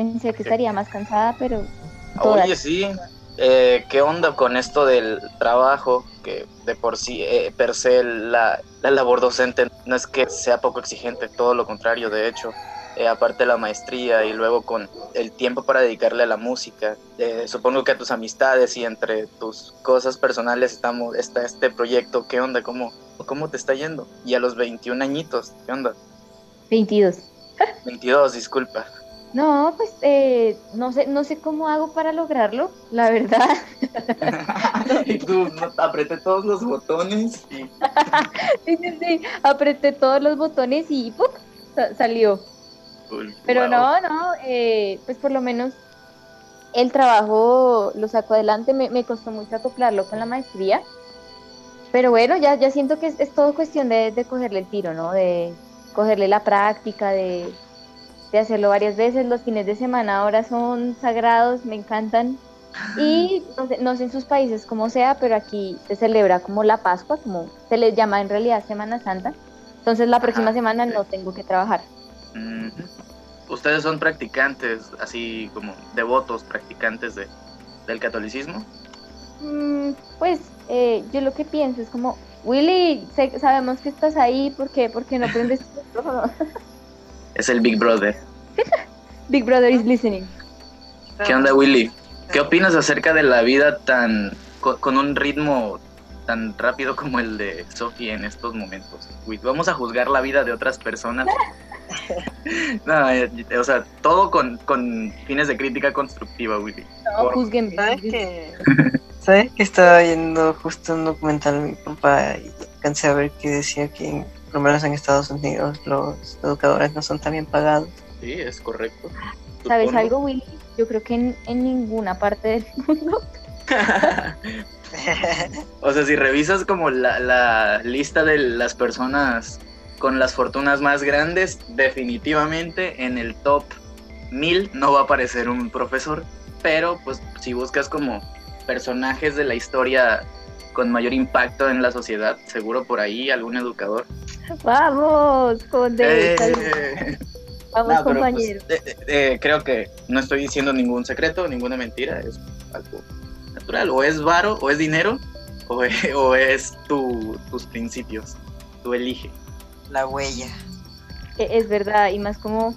Pensé que estaría más cansada, pero... Oye, sí. Eh, ¿Qué onda con esto del trabajo? Que de por sí, eh, per se, la, la labor docente no es que sea poco exigente, todo lo contrario, de hecho. Eh, aparte de la maestría y luego con el tiempo para dedicarle a la música. Eh, supongo que a tus amistades y entre tus cosas personales estamos, está este proyecto. ¿Qué onda? ¿Cómo, ¿Cómo te está yendo? Y a los 21 añitos, ¿qué onda? 22. 22, disculpa. No, pues eh, no sé, no sé cómo hago para lograrlo, la verdad. y tú apreté todos los botones sí, sí, sí, apreté todos los botones y ¡pum! salió. Pero no, no, eh, pues por lo menos el trabajo lo saco adelante, me, me, costó mucho acoplarlo con la maestría, pero bueno, ya, ya siento que es, todo cuestión de, de, cogerle el tiro, ¿no? De cogerle la práctica, de, de hacerlo varias veces, los fines de semana ahora son sagrados, me encantan. Y no sé, no sé, en sus países cómo sea, pero aquí se celebra como la Pascua, como se le llama en realidad Semana Santa. Entonces la próxima semana no tengo que trabajar. ¿Ustedes son practicantes, así como devotos, practicantes de, del catolicismo? Mm, pues eh, yo lo que pienso es como, Willy, sabemos que estás ahí, ¿por qué? ¿Por qué no prendes tu micrófono? Es el Big Brother. Big Brother is listening. ¿Qué onda, Willy? ¿Qué opinas acerca de la vida tan con, un ritmo tan rápido como el de Sophie en estos momentos? Vamos a juzgar la vida de otras personas no, eh, o sea, todo con, con, fines de crítica constructiva, Willy. No, juzguen. ¿Sabes que, ¿Sabes que estaba viendo justo un documental mi papá y alcancé a ver que decía que, por lo menos en Estados Unidos, los educadores no son tan bien pagados? Sí, es correcto. ¿Sabes algo, Willy? Yo creo que en, en ninguna parte del mundo. o sea, si revisas como la, la lista de las personas con las fortunas más grandes, definitivamente en el top 1000 no va a aparecer un profesor, pero pues si buscas como personajes de la historia con mayor impacto en la sociedad, seguro por ahí algún educador. Vamos, con eh, Vamos, pues, compañero. Eh, eh, creo que no estoy diciendo ningún secreto, ninguna mentira, es algo natural. O es varo, o es dinero, o, o es tu, tus principios. Tú elige la huella. E, es verdad, y más como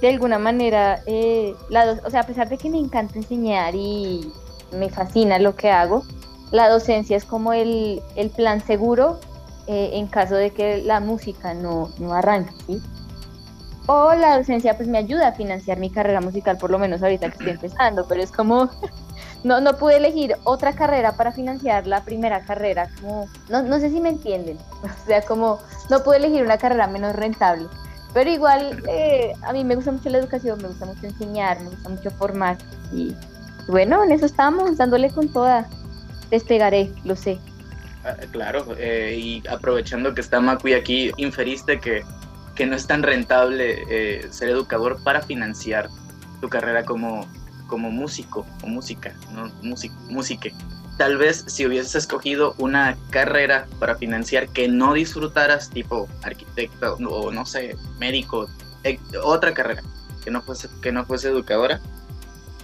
de alguna manera, eh, la o sea, a pesar de que me encanta enseñar y me fascina lo que hago, la docencia es como el, el plan seguro eh, en caso de que la música no, no arranque, ¿sí? O la docencia pues me ayuda a financiar mi carrera musical, por lo menos ahorita que estoy empezando, pero es como no, no pude elegir otra carrera para financiar la primera carrera, no, no sé si me entienden, o sea, como no pude elegir una carrera menos rentable, pero igual eh, a mí me gusta mucho la educación, me gusta mucho enseñar, me gusta mucho formar y bueno, en eso estamos, dándole con toda, despegaré, lo sé. Ah, claro, eh, y aprovechando que está Macui aquí, inferiste que, que no es tan rentable eh, ser educador para financiar tu carrera como, como músico o música, ¿no? música. Tal vez si hubieses escogido una carrera para financiar que no disfrutaras, tipo arquitecto o no sé, médico, eh, otra carrera que no fuese, que no fuese educadora,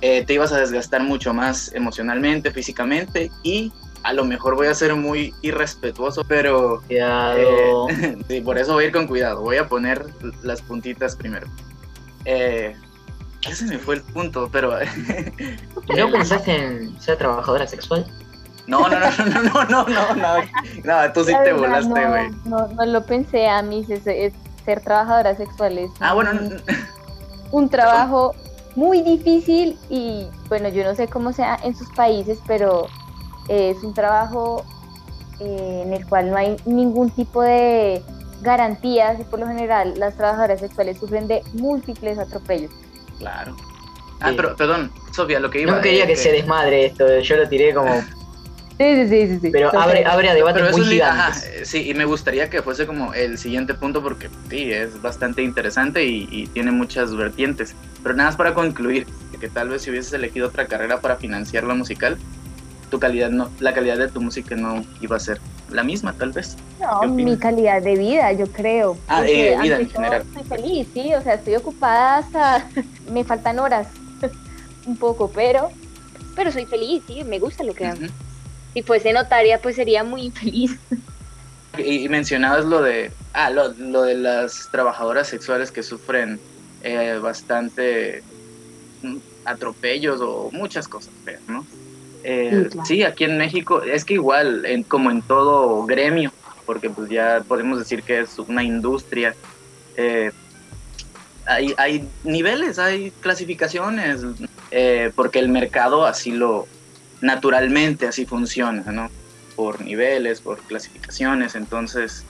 te ibas a desgastar mucho más emocionalmente, físicamente y a lo mejor voy a ser muy irrespetuoso, pero cuidado. Eh, sí, por eso voy a ir con cuidado. Voy a poner las puntitas primero. Eh, ese me fue el punto, pero... ¿No pensaste en ser trabajadora sexual? No, no, no, no, no, no, no, no, no, tú sí te volaste, güey. No, no, lo pensé a mí, es, ser trabajadora sexual es ah, bueno, un trabajo muy difícil y bueno, yo no sé cómo sea en sus países, pero es un trabajo eh, en el cual no hay ningún tipo de garantías y por lo general las trabajadoras sexuales sufren de múltiples atropellos. Claro. Ah, pero perdón, Sofía, lo que iba No quería que, se desmadre esto, yo lo tiré como. Sí, sí, sí, sí. Pero abre, abre a debates muy gigantes. sí, y me gustaría que fuese como el siguiente punto porque sí, es bastante interesante y, tiene muchas vertientes. Pero nada más para concluir, que tal vez si hubieses elegido otra carrera para financiar la musical, tu calidad no, la calidad de tu música no iba a ser la misma tal vez. No, ¿Qué mi calidad de vida, yo creo. Ah, eh, vida en general. Estoy feliz, sí, o sea, estoy ocupada hasta. me faltan horas, un poco, pero. Pero soy feliz, sí, me gusta lo que hago. Si fuese notaria, pues sería muy infeliz. Y, y mencionabas lo de, ah, lo, lo de las trabajadoras sexuales que sufren eh, bastante mm, atropellos o muchas cosas feas, ¿no? Eh, Sí, claro. sí, aquí en México es que igual, en- como en todo gremio, porque pues ya podemos decir que es una industria, eh, hay, hay niveles, hay clasificaciones, eh, porque el mercado así lo, naturalmente así funciona, ¿no? Por niveles, por clasificaciones, entonces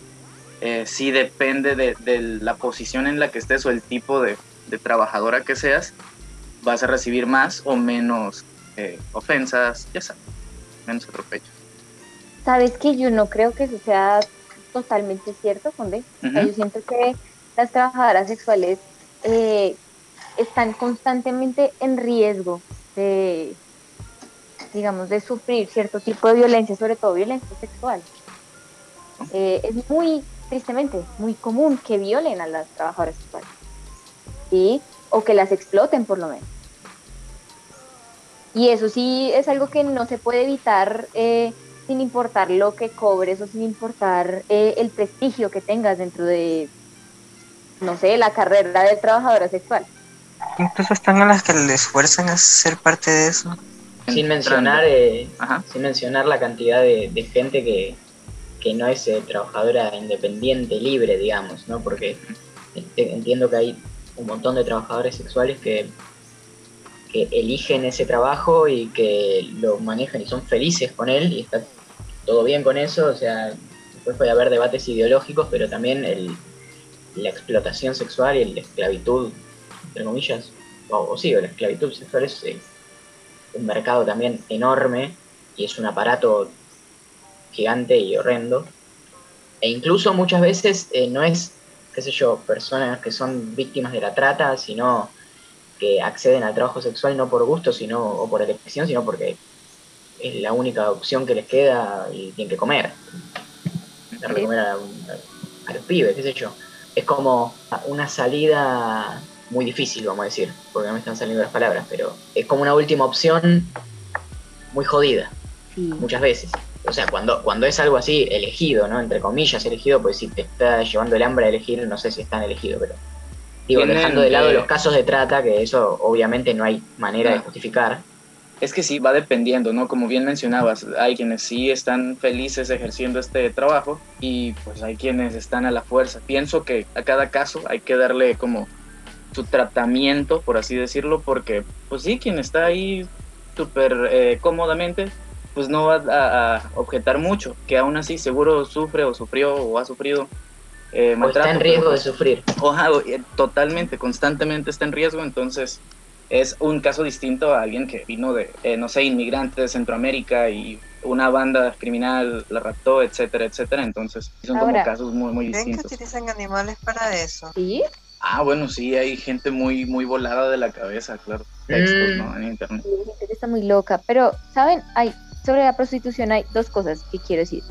eh, sí depende de, de la posición en la que estés o el tipo de, de trabajadora que seas, vas a recibir más o menos eh, ofensas, ya sabes, menos atropellos. Sabes que yo no creo que eso sea totalmente cierto, Conde. O sea, Ujú. yo siento que las trabajadoras sexuales eh, están constantemente en riesgo de, digamos, de sufrir cierto tipo de violencia, sobre todo violencia sexual. Eh, es muy, tristemente, muy común que violen a las trabajadoras sexuales. ¿Sí? O que las exploten, por lo menos. Y eso sí es algo que no se puede evitar eh, sin importar lo que cobres o sin importar eh, el prestigio que tengas dentro de, no sé, la carrera de trabajadora sexual. Incluso están a las que les fuerzan a ser parte de eso. Sin mencionar, eh, sin mencionar la cantidad de, de gente que, que no es eh, trabajadora independiente, libre, digamos, ¿no? Porque ent- entiendo que hay un montón de trabajadores sexuales que, que eligen ese trabajo y que lo manejan y son felices con él y está todo bien con eso, o sea, después puede haber debates ideológicos, pero también el, la explotación sexual y la esclavitud, entre comillas, o, sí, o la esclavitud sexual es eh, un mercado también enorme y es un aparato gigante y horrendo. E incluso muchas veces eh, no es, qué sé yo, personas que son víctimas de la trata, sino que acceden al trabajo sexual no por gusto sino, o por elección, sino porque es la única opción que les queda y tienen que comer. Darle de comer a, los pibes, qué sé yo. Es como una salida muy difícil, vamos a decir, porque no me están saliendo las palabras, pero es como una última opción muy jodida Sí. muchas veces. O sea, cuando, cuando es algo así elegido, ¿no? Entre comillas, elegido, pues si te está llevando el hambre a elegir, no sé si es tan elegido, pero. Digo, Tienen, dejando de lado eh, los casos de trata, que eso obviamente no hay manera de No. justificar. Es que sí, va dependiendo, ¿no? Como bien mencionabas, hay quienes sí están felices ejerciendo este trabajo y pues hay quienes están a la fuerza. Pienso que a cada caso hay que darle como su tratamiento, por así decirlo, porque pues sí, quien está ahí súper eh, cómodamente, pues no va a, a objetar mucho, que aún así seguro sufre o sufrió o ha sufrido eh, O está en pero, riesgo de pues, sufrir. Oja, eh, totalmente, constantemente está en riesgo, entonces es un caso distinto a alguien que vino de, eh, no sé, inmigrante de Centroamérica y una banda criminal la raptó, etcétera, etcétera, entonces son como Ahora, casos muy, muy ¿Creen que distintos. utilizan animales para eso? ¿Sí? Ah, bueno, sí, hay gente muy, muy volada de la cabeza, claro, textos, Mm. ¿no? En internet. Sí, hay gente que está muy loca. Pero, ¿saben? Hay, sobre la prostitución hay dos cosas que quiero decir.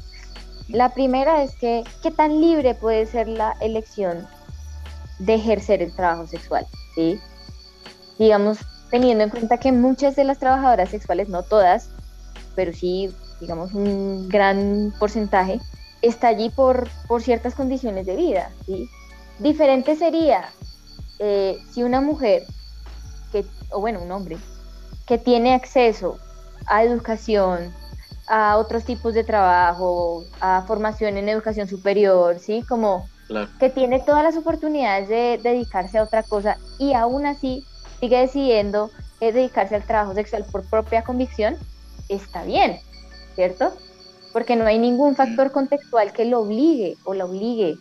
La primera es que, ¿qué tan libre puede ser la elección de ejercer el trabajo sexual? ¿Sí? Digamos, teniendo en cuenta que muchas de las trabajadoras sexuales, no todas, pero sí, digamos, un gran porcentaje, está allí por, por ciertas condiciones de vida, ¿sí? Diferente sería eh, si una mujer, que, o bueno, un hombre, que tiene acceso a educación, a otros tipos de trabajo, a formación en educación superior, ¿sí? Como Claro. que tiene todas las oportunidades de dedicarse a otra cosa y aún así sigue decidiendo eh, dedicarse al trabajo sexual por propia convicción, está bien, ¿cierto? Porque no hay ningún factor contextual que lo obligue o la obligue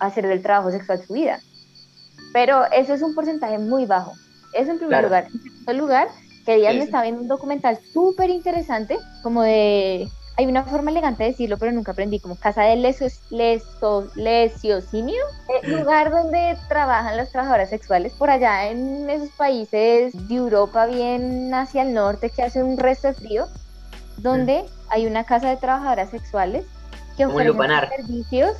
a hacer del trabajo sexual su vida. Pero eso es un porcentaje muy bajo. Eso en primer Claro. lugar. En segundo lugar, que días Sí, me estaba viendo un documental súper interesante, como de... Hay una forma elegante de decirlo, pero nunca aprendí, como casa de lesos, leso, lesiocinio, eh, lugar donde trabajan las trabajadoras sexuales por allá en esos países de Europa bien hacia el norte que hace un resto de frío, donde hay una casa de trabajadoras sexuales que lupanar. servicios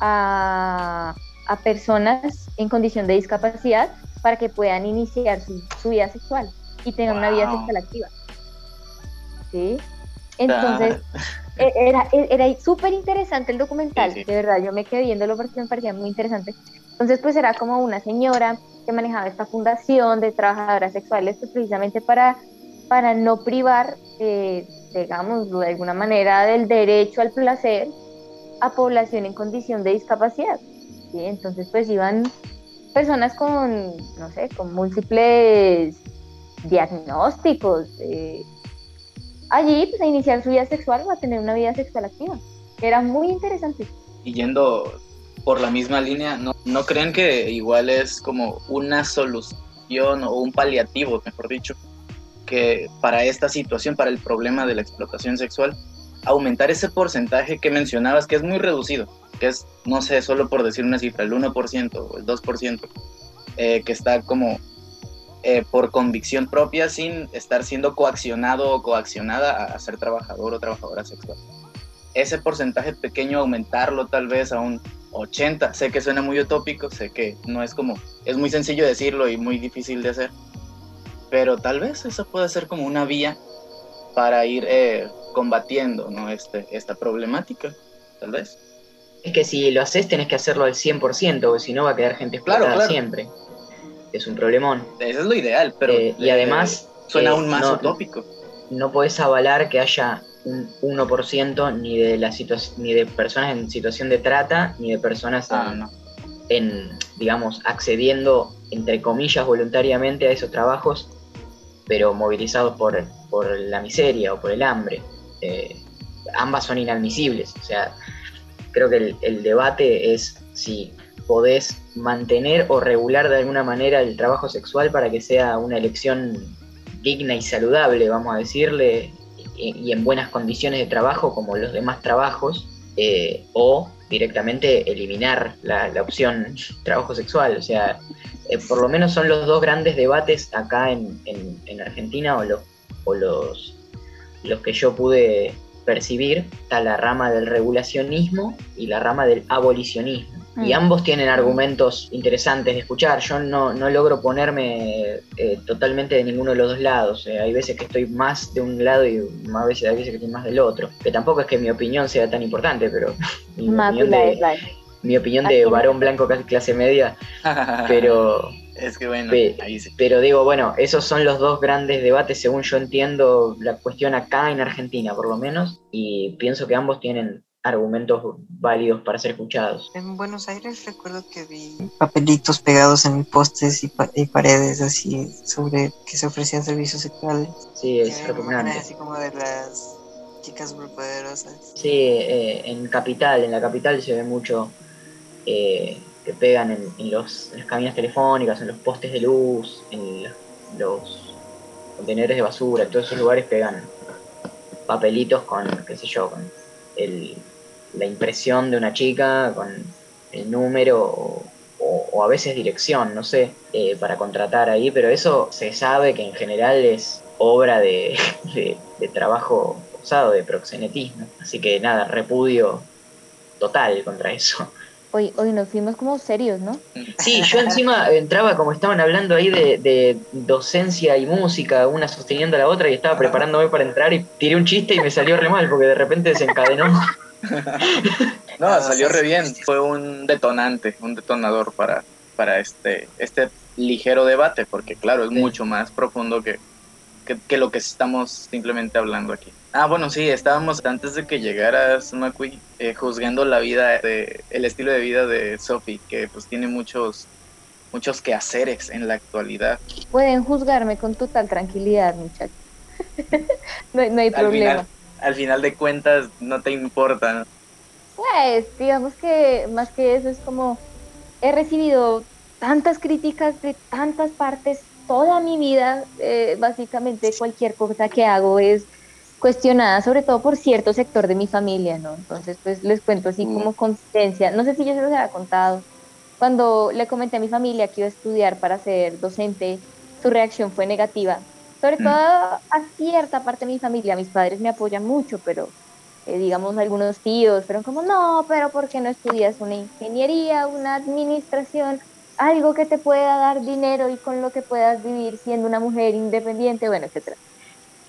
a, a personas en condición de discapacidad para que puedan iniciar su, su vida sexual y tengan una vida sexual activa. ¿Sí? Entonces, e- era, e- era súper interesante el documental, Sí, sí. de verdad, yo me quedé viéndolo porque me parecía muy interesante. Entonces, pues era como una señora que manejaba esta fundación de trabajadoras sexuales, pues precisamente para, para no privar, eh, digamos, de alguna manera, del derecho al placer a población en condición de discapacidad. ¿sí? Entonces, pues iban personas con, no sé, con múltiples diagnósticos, eh, allí pues, a iniciar su vida sexual o a tener una vida sexual activa. Era muy interesante. y yendo por la misma línea, ¿no, ¿no creen que igual es como una solución o un paliativo, mejor dicho, que para esta situación, para el problema de la explotación sexual, aumentar ese porcentaje que mencionabas, que es muy reducido, que es, no sé, solo por decir una cifra, el 1% o el 2%, eh, que está como eh, por convicción propia sin estar siendo coaccionado o coaccionada a, ser trabajador o trabajadora sexual. Ese porcentaje pequeño aumentarlo tal vez a un 80, sé que suena muy utópico, sé que no es como, es muy sencillo decirlo y muy difícil de hacer, pero tal vez eso puede ser como una vía para ir eh, combatiendo ¿no? este, esta problemática, tal vez. Es que si lo haces tenés que hacerlo al 100%, porque si no va a quedar gente Claro, explotada claro. siempre. Es un problemón. Eso es lo ideal, pero Eh, y eh, además, suena eh, aún más no- utópico. no podés avalar que haya un 1% ni de la ni de personas en situación de trata, ni de personas en, Ah, no. en, digamos, accediendo, entre comillas, voluntariamente a esos trabajos, pero movilizados por, por la miseria o por el hambre. Eh, ambas son inadmisibles. O sea, creo que el, el debate es si podés mantener o regular de alguna manera el trabajo sexual para que sea una elección digna y saludable, vamos a decirle, y, en buenas condiciones de trabajo como los demás trabajos, eh, o directamente eliminar la, opción trabajo sexual. O sea, eh, por lo menos son los dos grandes debates acá en, en- en Argentina o, los o los, los que yo pude percibir. Está la rama del regulacionismo y la rama del abolicionismo. Y Mm. ambos tienen argumentos interesantes de escuchar. Yo no, no logro ponerme eh, totalmente de ninguno de los dos lados. Eh, hay veces que estoy más de un lado y más veces hay veces que estoy más del otro. Que tampoco es que mi opinión sea tan importante, pero mi Más opinión de, mi opinión de varón blanco casi clase media, pero, es que bueno, Pe- ahí sí. pero digo, bueno, esos son los dos grandes debates según yo entiendo la cuestión acá en Argentina, por lo menos, y pienso que ambos tienen argumentos válidos para ser escuchados. En Buenos Aires recuerdo que vi papelitos pegados en postes y, pa- y paredes así sobre que se ofrecían servicios sexuales. Sí, es repugnante. así como de las chicas superpoderosas. Sí, eh, en capital, en la capital se ve mucho eh, que pegan en, en los, en las cabinas telefónicas, en los postes de luz, en los contenedores de basura, en todos esos lugares pegan papelitos con, qué sé yo, con el, la impresión de una chica, con el número o, a veces dirección, no sé, eh, para contratar ahí, pero eso se sabe que en general es obra de, de- de trabajo forzado, de proxenetismo. Así que nada, repudio total contra eso. Hoy, hoy nos fuimos como serios, ¿no? Sí, yo encima entraba como estaban hablando ahí de, de docencia y música, una sosteniendo a la otra, y estaba preparándome para entrar y tiré un chiste y me salió re mal porque de repente desencadenó. No, Ah, salió re bien. Fue un detonante, un detonador para, para este, este ligero debate, porque claro, es Sí. mucho más profundo que, que, que lo que estamos simplemente hablando aquí. Ah, bueno, sí, estábamos antes de que llegaras, Macui, eh, juzgando la vida, de, el estilo de vida de Sophie, que pues tiene muchos, muchos quehaceres en la actualidad. Pueden juzgarme con total tranquilidad, muchachos. no, hay- no hay Al problema. final, al final de cuentas, no te importa, ¿no? Pues, digamos que más que eso es como he recibido tantas críticas de tantas partes toda mi vida, eh, básicamente cualquier cosa que hago es cuestionada, sobre todo por cierto sector de mi familia, ¿no? Entonces, pues les cuento así Mm. como consistencia. No sé si yo se los había contado. Cuando le comenté a mi familia que iba a estudiar para ser docente, su reacción fue negativa. Sobre Mm. todo a cierta parte de mi familia. Mis padres me apoyan mucho, pero eh, digamos, algunos tíos, pero como, no, pero ¿por qué no estudias una ingeniería, una administración, algo que te pueda dar dinero y con lo que puedas vivir siendo una mujer independiente, bueno, etcétera?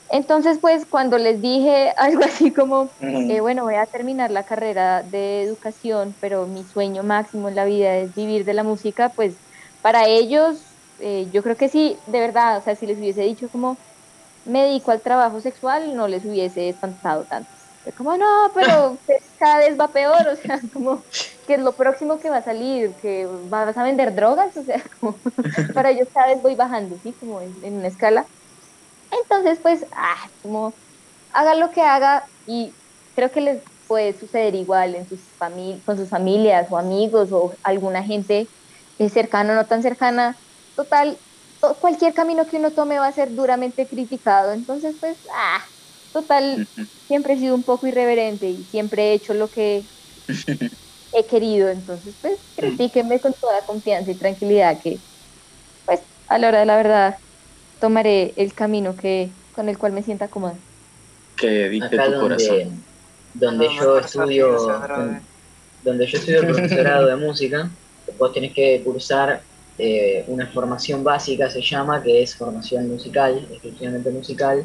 Entonces, pues cuando les dije algo así como, eh, bueno, voy a terminar la carrera de educación, pero mi sueño máximo en la vida es vivir de la música, pues para ellos, eh, yo creo que sí, de verdad, o sea, si les hubiese dicho como me dedico al trabajo sexual, no les hubiese espantado tanto. Es como, no, pero cada vez va peor, o sea, como que es lo próximo que va a salir, que vas a vender drogas, o sea, como para ellos cada vez voy bajando, ¿sí? Como en una escala. Entonces, pues, ah, como haga lo que haga y creo que les puede suceder igual en sus con sus familias o amigos o alguna gente cercana o no tan cercana. Total, cualquier camino que uno tome va a ser duramente criticado. Entonces, pues, ah, total, siempre he sido un poco irreverente y siempre he hecho lo que he querido. Entonces, pues, critíquenme con toda confianza y tranquilidad que, pues, a la hora de la verdad, tomaré el camino que con el cual me sienta cómoda. Que dicte tu corazón. Donde yo estudio, donde yo estudio el profesorado de música, vos tenés que cursar eh, una formación básica, se llama, que es formación musical, exclusivamente musical,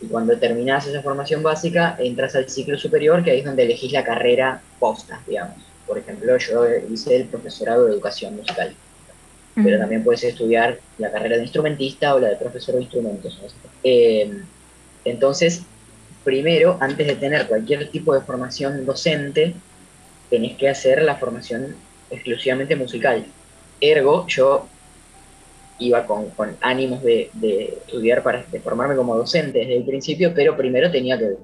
y cuando terminás esa formación básica, entras al ciclo superior, que ahí es donde elegís la carrera posta, digamos. Por ejemplo, yo hice el profesorado de educación musical pero también puedes estudiar la carrera de instrumentista o la de profesor de instrumentos. Eh, entonces, primero, antes de tener cualquier tipo de formación docente, tenés que hacer la formación exclusivamente musical. Ergo, yo iba con, ánimos de, estudiar para formarme como docente desde el principio, pero primero tenía que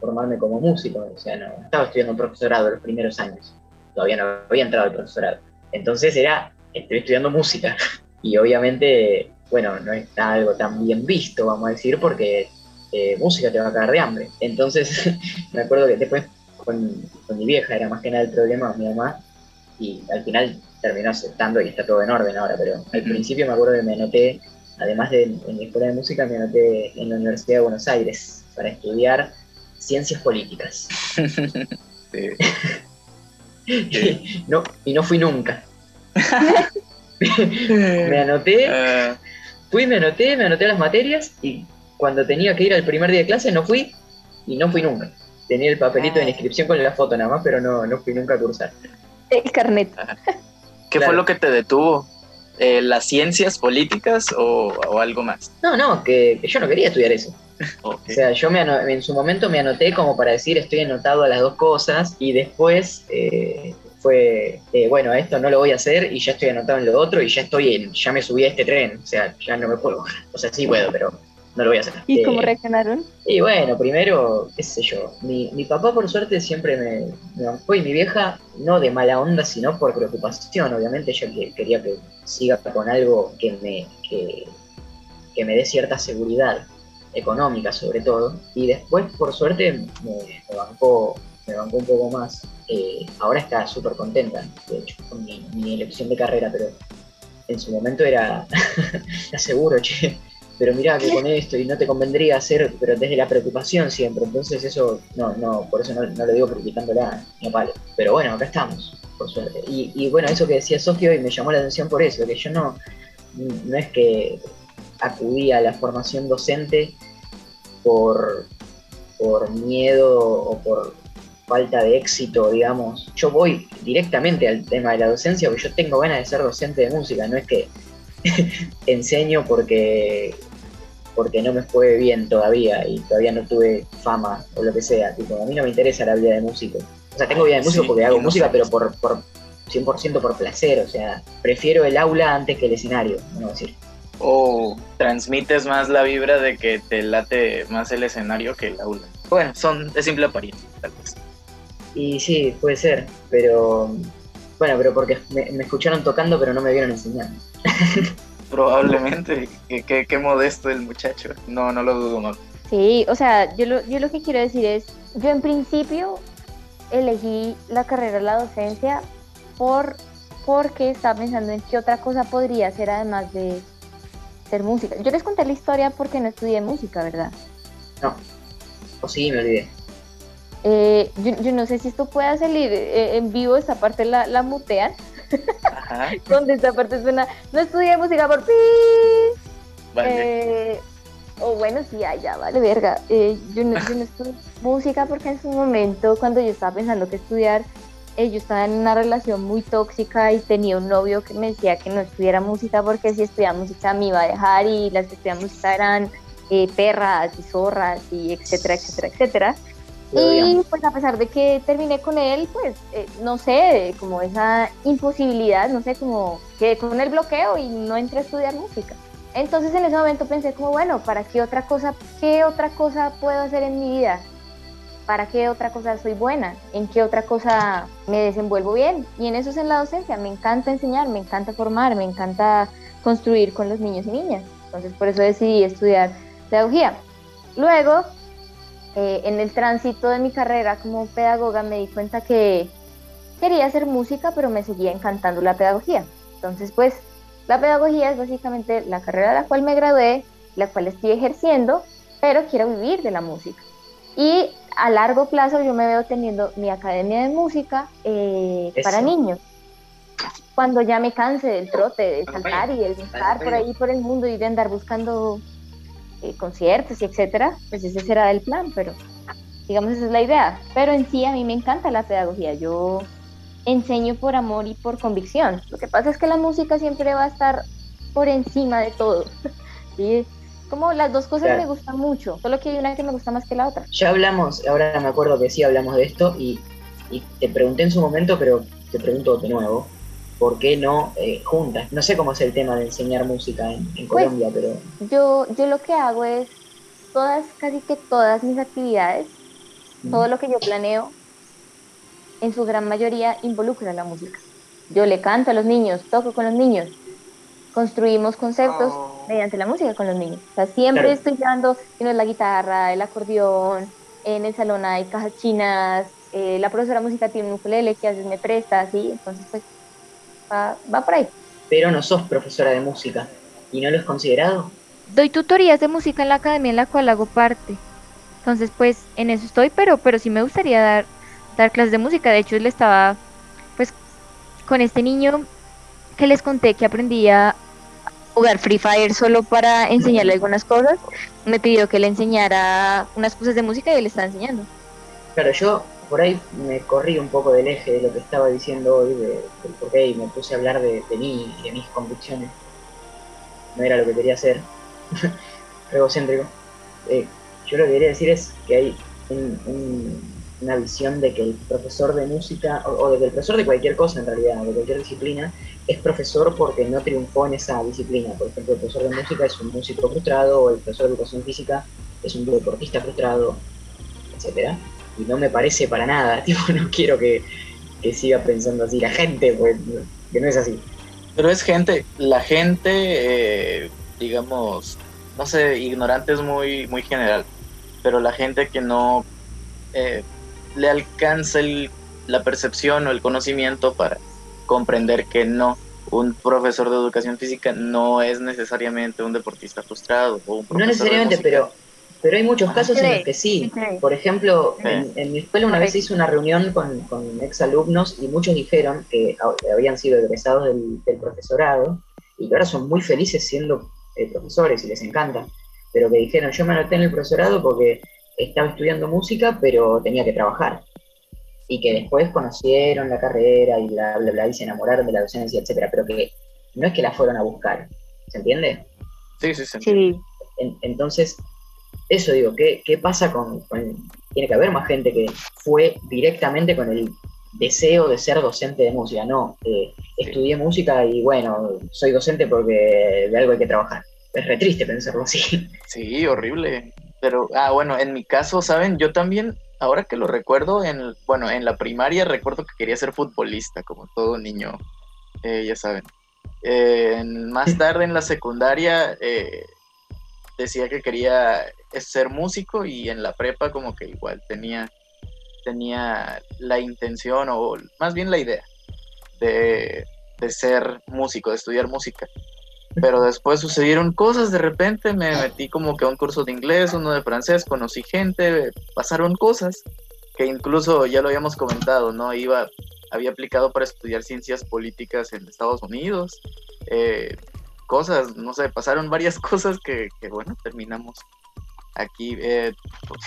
formarme como músico, o sea, no estaba estudiando un profesorado los primeros años, todavía no había entrado al profesorado. Entonces era estoy estudiando música. Y obviamente, bueno, no está algo tan bien visto, vamos a decir, porque eh, música te va a caer de hambre. Entonces, me acuerdo que después con, mi vieja era más que nada el problema, mi mamá, y al final terminó aceptando y está todo en orden ahora, pero al principio me acuerdo que me anoté, además de en mi escuela de música, me anoté en la Universidad de Buenos Aires para estudiar ciencias políticas. no, y no fui nunca. me anoté, ah. fui, me anoté, me anoté las materias y cuando tenía que ir al primer día de clase no fui y no fui nunca. Tenía el papelito de ah. inscripción con la foto nada más, pero no, no fui nunca a cursar. El carnet. ¿Qué fue lo que te detuvo? Eh, ¿Las ciencias políticas o, algo más? No, no, que, yo no quería estudiar eso. O sea, yo me en su momento me anoté como para decir estoy anotado a las dos cosas y después eh, fue, eh, bueno, esto no lo voy a hacer y ya estoy anotado en lo otro y ya estoy en, ya me subí a este tren, o sea, ya no me puedo, o sea, sí puedo, pero no lo voy a hacer. ¿Y cómo eh, reaccionaron? Y bueno, primero, qué sé yo, mi, mi papá por suerte siempre me, me y mi vieja no de mala onda, sino por preocupación, obviamente ella quería que siga con algo que me, que, que me dé cierta seguridad económica sobre todo, y después por suerte me, me bancó me bancó un poco más. Eh, ahora está súper contenta, de hecho, con mi, elección de carrera, pero en su momento era, seguro, che, pero mira que con esto y no te convendría hacer, pero desde la preocupación siempre, entonces eso, no, no, por eso no, no lo digo criticándola, no vale. Pero bueno, acá estamos, por suerte. Y, y bueno, eso que decía Sofía hoy me llamó la atención por eso, que yo no, no es que acudí a la formación docente por, por miedo o por falta de éxito, digamos. Yo voy directamente al tema de la docencia porque yo tengo ganas de ser docente de música, no es que enseño porque porque no me fue bien todavía y todavía no tuve fama o lo que sea. Tipo, a mí no me interesa la vida de músico. O sea, tengo vida de músico porque hago música, pero por, por 100% por placer. O sea, prefiero el aula antes que el escenario, decir. O transmites más la vibra de que te late más el escenario que el aula. Bueno, son de simple apariencia, tal vez. Y sí, puede ser, pero bueno, pero porque me, escucharon tocando pero no me vieron enseñando. Probablemente, qué, modesto el muchacho, no, no lo dudo más. Sí, o sea, yo lo, yo lo que quiero decir es, yo en principio elegí la carrera de la docencia por porque estaba pensando en qué otra cosa podría hacer además de ser música. Yo les conté la historia porque no estudié música, ¿verdad? No. O sí, me olvidé. Eh, yo, no sé si esto pueda salir eh, en vivo, esta parte la, la mutean. Ajá. Donde esta parte suena, no estudié música por ti. Vale. Eh, o bueno, sí, ya, vale, verga. yo, no, yo no estudié música porque en su momento, cuando yo estaba pensando que estudiar, yo estaba en una relación muy tóxica y tenía un novio que me decía que no estudiara música porque si estudiaba música me iba a dejar y las que estudiaban música eran perras y zorras y etcétera, etcétera, etcétera. Y pues a pesar de que terminé con él, pues eh, no sé, como esa imposibilidad, no sé, como que con el bloqueo y no entré a estudiar música. Entonces en ese momento pensé como, bueno, ¿para qué otra cosa, qué otra cosa puedo hacer en mi vida? ¿Para qué otra cosa soy buena? ¿En qué otra cosa me desenvuelvo bien? Y en eso es en la docencia, me encanta enseñar, me encanta formar, me encanta construir con los niños y niñas. Entonces por eso decidí estudiar pedagogía. Luego eh, en el tránsito de mi carrera como pedagoga me di cuenta que quería hacer música, pero me seguía encantando la pedagogía. Entonces, pues, la pedagogía es básicamente la carrera de la cual me gradué, la cual estoy ejerciendo, pero quiero vivir de la música. Y a largo plazo yo me veo teniendo mi academia de música eh, para niños. Cuando ya me canse del trote, de saltar y de estar por ahí por el mundo y de andar buscando eh, conciertos y etcétera, pues ese será el plan, pero digamos esa es la idea. Pero en sí a mí me encanta la pedagogía, yo enseño por amor y por convicción. Lo que pasa es que la música siempre va a estar por encima de todo. ¿sí? Como las dos cosas me gustan mucho, solo que hay una que me gusta más que la otra. Ya hablamos, ahora me acuerdo que sí hablamos de esto y, y te pregunté en su momento, pero te pregunto de nuevo. ¿Por qué no eh, juntas? No sé cómo es el tema de enseñar música en, pues, Colombia, pero... Yo, yo lo que hago es todas, casi que todas mis actividades, todo lo que yo planeo, en su gran mayoría involucra la música. Yo le canto a los niños, toco con los niños, construimos conceptos oh. mediante la música con los niños. O sea, siempre estoy llevando, tienes la guitarra, el acordeón, en el salón hay cajas chinas, eh, la profesora de música tiene un ukulele que a veces me presta, así, entonces pues va, por ahí. Pero no sos profesora de música y no lo has considerado. Doy tutorías de música en la academia en la cual hago parte. Entonces, pues en eso estoy, pero, pero sí me gustaría dar, dar clases de música. De hecho, le estaba, pues, con este niño que les conté que aprendía a jugar Free Fire solo para enseñarle algunas cosas. Me pidió que le enseñara unas cosas de música y él le está enseñando. Claro, yo por ahí me corrí un poco del eje de lo que estaba diciendo hoy, de, del porqué, y me puse a hablar de, mí y de mis convicciones. No era lo que quería hacer, egocéntrico. Eh, yo lo que quería decir es que hay una visión de que el profesor de música, o, de que el profesor de cualquier cosa en realidad, de cualquier disciplina, es profesor porque no triunfó en esa disciplina. Por ejemplo, el profesor de música es un músico frustrado, o el profesor de educación física es un deportista frustrado, etcétera y no me parece para nada, tipo, no quiero que, siga pensando así la gente, pues, que no es así. Pero es gente, la gente, eh, digamos, no sé, ignorante es muy, muy general, pero la gente que no eh, le alcanza la percepción o el conocimiento para comprender que no, un profesor de educación física no es necesariamente un deportista frustrado o un profesor No necesariamente, pero pero hay muchos casos en los que sí. Por ejemplo, en, mi escuela una vez hizo una reunión con, con exalumnos y muchos dijeron que habían sido egresados del, profesorado y que ahora son muy felices siendo eh, profesores y les encanta. Pero que dijeron, yo me anoté en el profesorado porque estaba estudiando música, pero tenía que trabajar. Y que después conocieron la carrera y bla, bla, bla, y se enamoraron de la docencia, etcétera, pero que no es que la fueron a buscar. ¿Se entiende? Sí, sí, sí. entonces, eso digo, ¿qué, qué pasa con, Tiene que haber más gente que fue directamente con el deseo de ser docente de música, no, eh, estudié música y bueno, soy docente porque de algo hay que trabajar. Es re triste pensarlo así. Sí, horrible. Pero, ah, bueno, en mi caso, ¿saben? Yo también, ahora que lo recuerdo, en, bueno, en la primaria recuerdo que quería ser futbolista, como todo niño, eh, ya saben. Eh, más tarde en la secundaria decía que quería ser músico y en la prepa como que igual tenía, tenía la intención o más bien la idea de, ser músico, de estudiar música. Pero después sucedieron cosas, de repente me metí como que a un curso de inglés, uno de francés, conocí gente, pasaron cosas que incluso ya lo habíamos comentado, ¿no? Iba, había aplicado para estudiar ciencias políticas en Estados Unidos. Eh, cosas, no sé, pasaron varias cosas que, que bueno, terminamos aquí eh, pues,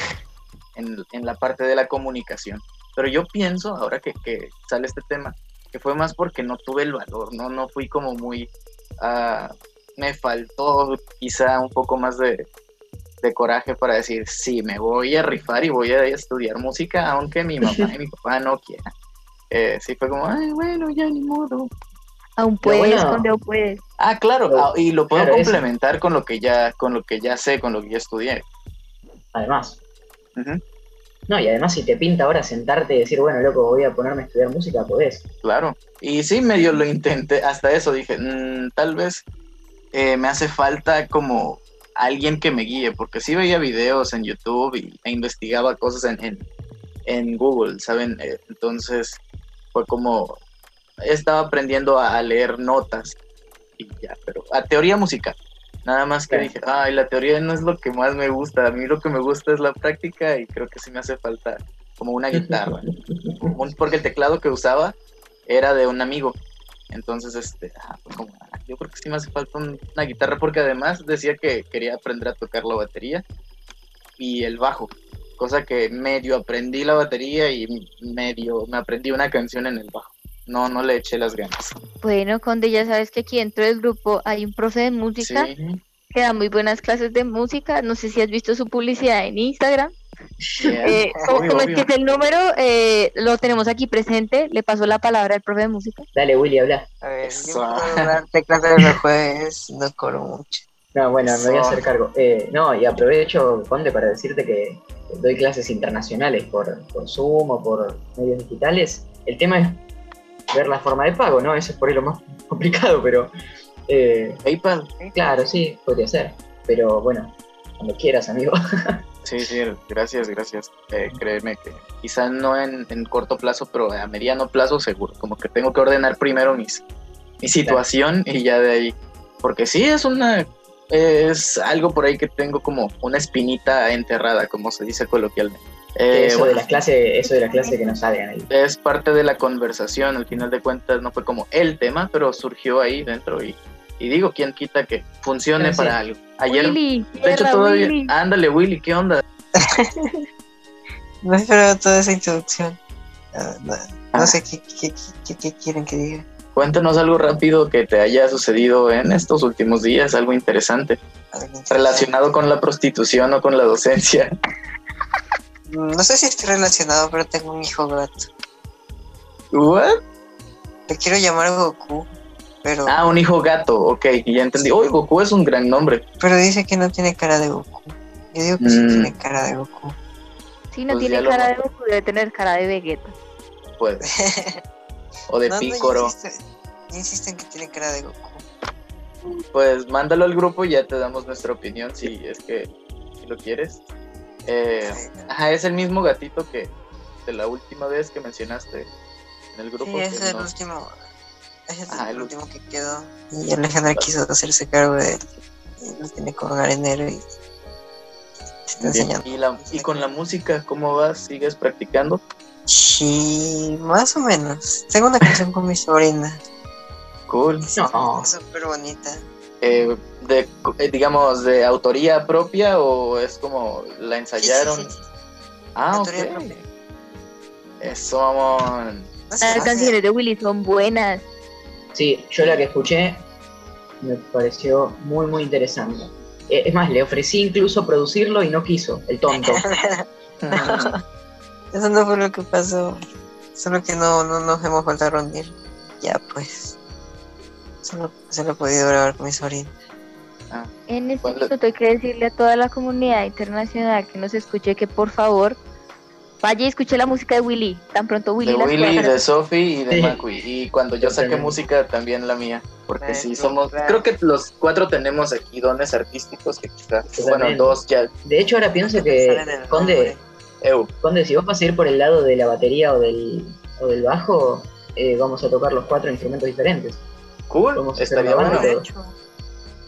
en, en, la parte de la comunicación. Pero yo pienso, ahora que, que, sale este tema, que fue más porque no tuve el valor, no, no fui como muy... Uh, me faltó quizá un poco más de, de coraje para decir, sí, me voy a rifar y voy a estudiar música, aunque mi mamá y mi papá no quieran. Eh, sí, fue como, ay, bueno, ya ni modo. Aún puedes, bueno, cuando puedes. Ah, claro, ah, y lo puedo complementar eso. con lo que ya, con lo que ya sé, con lo que ya estudié. Además. Uh -huh. No, y además si te pinta ahora sentarte y decir, bueno, loco, voy a ponerme a estudiar música, podés. Claro. Y sí, medio lo intenté, hasta eso dije, mmm, tal vez eh, me hace falta como alguien que me guíe, porque sí veía videos en YouTube y, e investigaba cosas en, en, en Google, ¿saben? Eh, entonces fue como, estaba aprendiendo a, a, leer notas y ya, pero a teoría musical. Nada más que sí. dije, ay, la teoría no es lo que más me gusta, a mí lo que me gusta es la práctica y creo que sí me hace falta como una guitarra, porque el teclado que usaba era de un amigo, entonces, este, ah, pues como, yo creo que sí me hace falta un, una guitarra porque además decía que quería aprender a tocar la batería y el bajo, cosa que medio aprendí la batería y medio me aprendí una canción en el bajo. No, no le eché las ganas. Bueno, Conde, ya sabes que aquí dentro del grupo hay un profe de música sí. que da muy buenas clases de música. No sé si has visto su publicidad en Instagram. Yeah. Eh, como, como es que es el número, eh, lo tenemos aquí presente. Le paso la palabra al profe de música. Dale, Willy, habla. A ver, yo darte clases de los jueves, no cobro mucho. No, bueno, Eso. me voy a hacer cargo. Eh, no, y aprovecho, Conde, para decirte que doy clases internacionales por, por Zoom o por medios digitales. El tema es ver la forma de pago, ¿no? Eso es por ahí lo más complicado, pero... Eh, PayPal. Claro, sí, podría ser. Pero bueno, cuando quieras, amigo. Sí, sí, gracias, gracias. Eh, créeme que quizá no en, en, corto plazo, pero a mediano plazo seguro. Como que tengo que ordenar primero mis, mi situación claro. y ya de ahí. Porque sí, es una es algo por ahí que tengo como una espinita enterrada, como se dice coloquialmente. Eh, eso, bueno, de la clase, eso de la clase que no salgan ahí. Es parte de la conversación, al final de cuentas no fue como el tema, pero surgió ahí dentro y, y digo, ¿quién quita que funcione sí. para algo? Ayer, Willy, de hecho, todavía. Willy. Ándale, Willy, ¿qué onda? no esperaba toda esa introducción. No, no, no ah. sé ¿qué, qué, qué, qué, quieren que diga. Cuéntanos algo rápido que te haya sucedido en estos últimos días, algo interesante, algo interesante. relacionado con la prostitución o con la docencia. No sé si estoy relacionado, pero tengo un hijo gato. ¿What? Le quiero llamar Goku, pero... Ah, un hijo gato, ok, ya entendí. Uy, Goku es un gran nombre. Pero dice que no tiene cara de Goku. Yo digo que mm. sí tiene cara de Goku. Si no pues tiene cara de Goku, debe tener cara de Vegeta. Puede. o de no, Picoro. No, insisto en que tiene cara de Goku. Pues mándalo al grupo y ya te damos nuestra opinión si es que si lo quieres. Eh, ajá, es el mismo gatito que de la última vez que mencionaste en el grupo. Sí, es el no... último. Es el, ajá, el último que quedó. Y Alejandra quiso hacerse cargo de él. Y lo tiene con arenero y está enseñando. ¿Y, la, ¿Y con la música cómo vas? ¿Sigues practicando? Sí, más o menos. Tengo una canción con mi sobrina. Cool. Es no. súper bonita. Eh, de, eh, digamos, de autoría propia o es como la ensayaron? Sí, sí, sí, ah, ok. Eso, mamón. Las canciones de Willy son buenas. Sí, yo la que escuché me pareció muy, muy interesante. Eh, es más, le ofrecí incluso producirlo y no quiso, el tonto. Eso no fue lo que pasó. Solo que no, no nos hemos vuelto a reunir. Ya, pues. Solo, solo he podido grabar con mi sobrina. Ah, en este minuto hay que decirle a toda la comunidad internacional que nos escuche que por favor vaya y escuche la música de Willy. Tan pronto Willy De Willy, de Sophie y de sí. Macui. Y cuando yo saque música también la mía. Porque si sí, somos, creo que los cuatro tenemos aquí dones artísticos que quizás, bueno, dos ya. De hecho ahora pienso que Conde, Eu. Conde, si vos vas a ir por el lado de la batería o del, o del bajo, eh, vamos a tocar los cuatro instrumentos diferentes. Cool, vamos estaría bueno.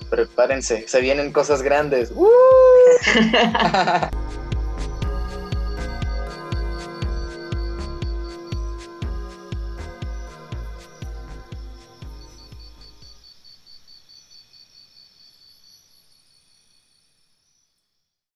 Prepárense, se vienen cosas grandes. ¡Uh!